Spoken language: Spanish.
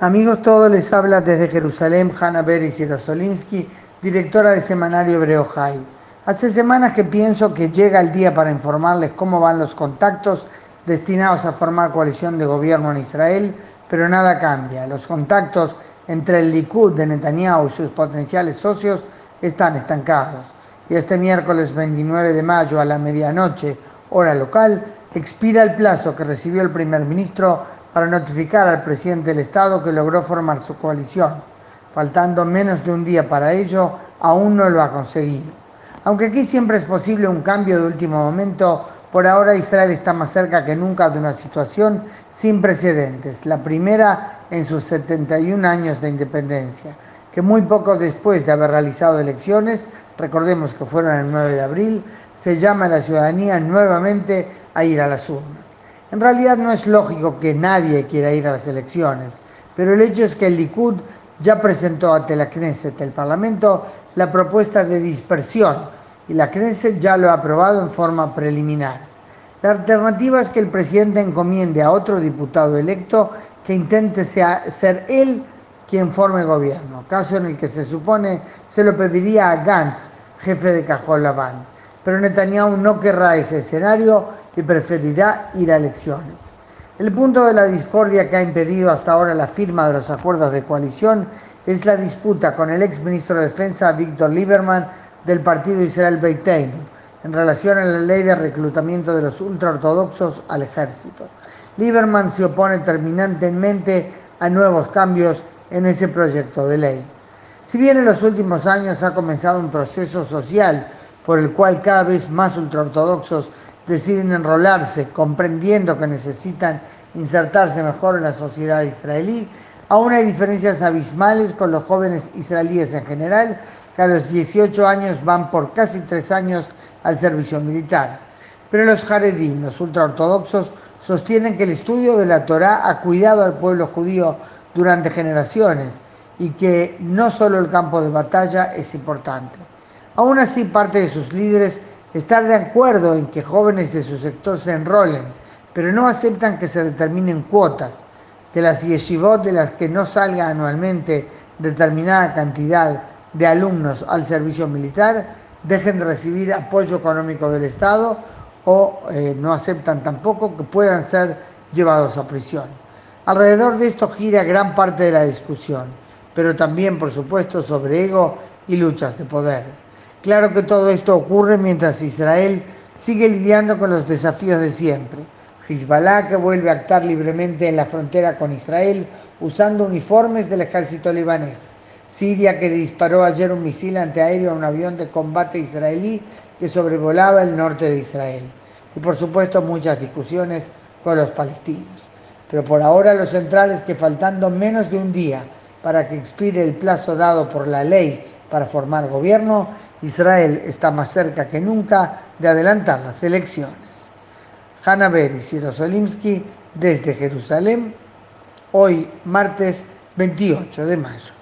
Amigos todos, les habla desde Jerusalén Hanna Beris Yerosolimsky, directora de semanario Hebreo High. Hace semanas que pienso que llega el día para informarles cómo van los contactos destinados a formar coalición de gobierno en Israel, pero nada cambia. Los contactos entre el Likud de Netanyahu y sus potenciales socios están estancados. Y este miércoles 29 de mayo a la medianoche, hora local, expira el plazo que recibió el primer ministro para notificar al presidente del Estado que logró formar su coalición. Faltando menos de un día para ello, aún no lo ha conseguido. Aunque aquí siempre es posible un cambio de último momento, por ahora Israel está más cerca que nunca de una situación sin precedentes, la primera en sus 71 años de independencia, que muy poco después de haber realizado elecciones, recordemos que fueron el 9 de abril, se llama a la ciudadanía nuevamente a ir a las urnas. En realidad no es lógico que nadie quiera ir a las elecciones, pero el hecho es que el Likud ya presentó ante la Knesset, el Parlamento, la propuesta de dispersión y la Knesset ya lo ha aprobado en forma preliminar. La alternativa es que el presidente encomiende a otro diputado electo que intente ser él quien forme gobierno, caso en el que se supone se lo pediría a Gantz, jefe de Cajol Laván. Pero Netanyahu no querrá ese escenario y preferirá ir a elecciones. El punto de la discordia que ha impedido hasta ahora la firma de los acuerdos de coalición es la disputa con el ex ministro de Defensa Víctor Lieberman del partido Israel Beiteinu en relación a la ley de reclutamiento de los ultraortodoxos al ejército. Lieberman se opone terminantemente a nuevos cambios en ese proyecto de ley. Si bien en los últimos años ha comenzado un proceso social por el cual cada vez más ultraortodoxos deciden enrolarse comprendiendo que necesitan insertarse mejor en la sociedad israelí. Aún hay diferencias abismales con los jóvenes israelíes en general, que a los 18 años van por casi tres años al servicio militar. Pero los jaredín, los ultraortodoxos, sostienen que el estudio de la Torá ha cuidado al pueblo judío durante generaciones y que no solo el campo de batalla es importante. Aún así, parte de sus líderes estar de acuerdo en que jóvenes de su sector se enrolen, pero no aceptan que se determinen cuotas, que las yeshivot de las que no salga anualmente determinada cantidad de alumnos al servicio militar dejen de recibir apoyo económico del Estado o eh, no aceptan tampoco que puedan ser llevados a prisión. Alrededor de esto gira gran parte de la discusión, pero también, por supuesto, sobre ego y luchas de poder. Claro que todo esto ocurre mientras Israel sigue lidiando con los desafíos de siempre. Hezbollah que vuelve a actuar libremente en la frontera con Israel usando uniformes del ejército libanés. Siria que disparó ayer un misil antiaéreo a un avión de combate israelí que sobrevolaba el norte de Israel. Y por supuesto muchas discusiones con los palestinos. Pero por ahora lo central es que faltando menos de un día para que expire el plazo dado por la ley para formar gobierno, Israel está más cerca que nunca de adelantar las elecciones. Hanna Beris y Rosolimsky desde Jerusalén, hoy martes 28 de mayo.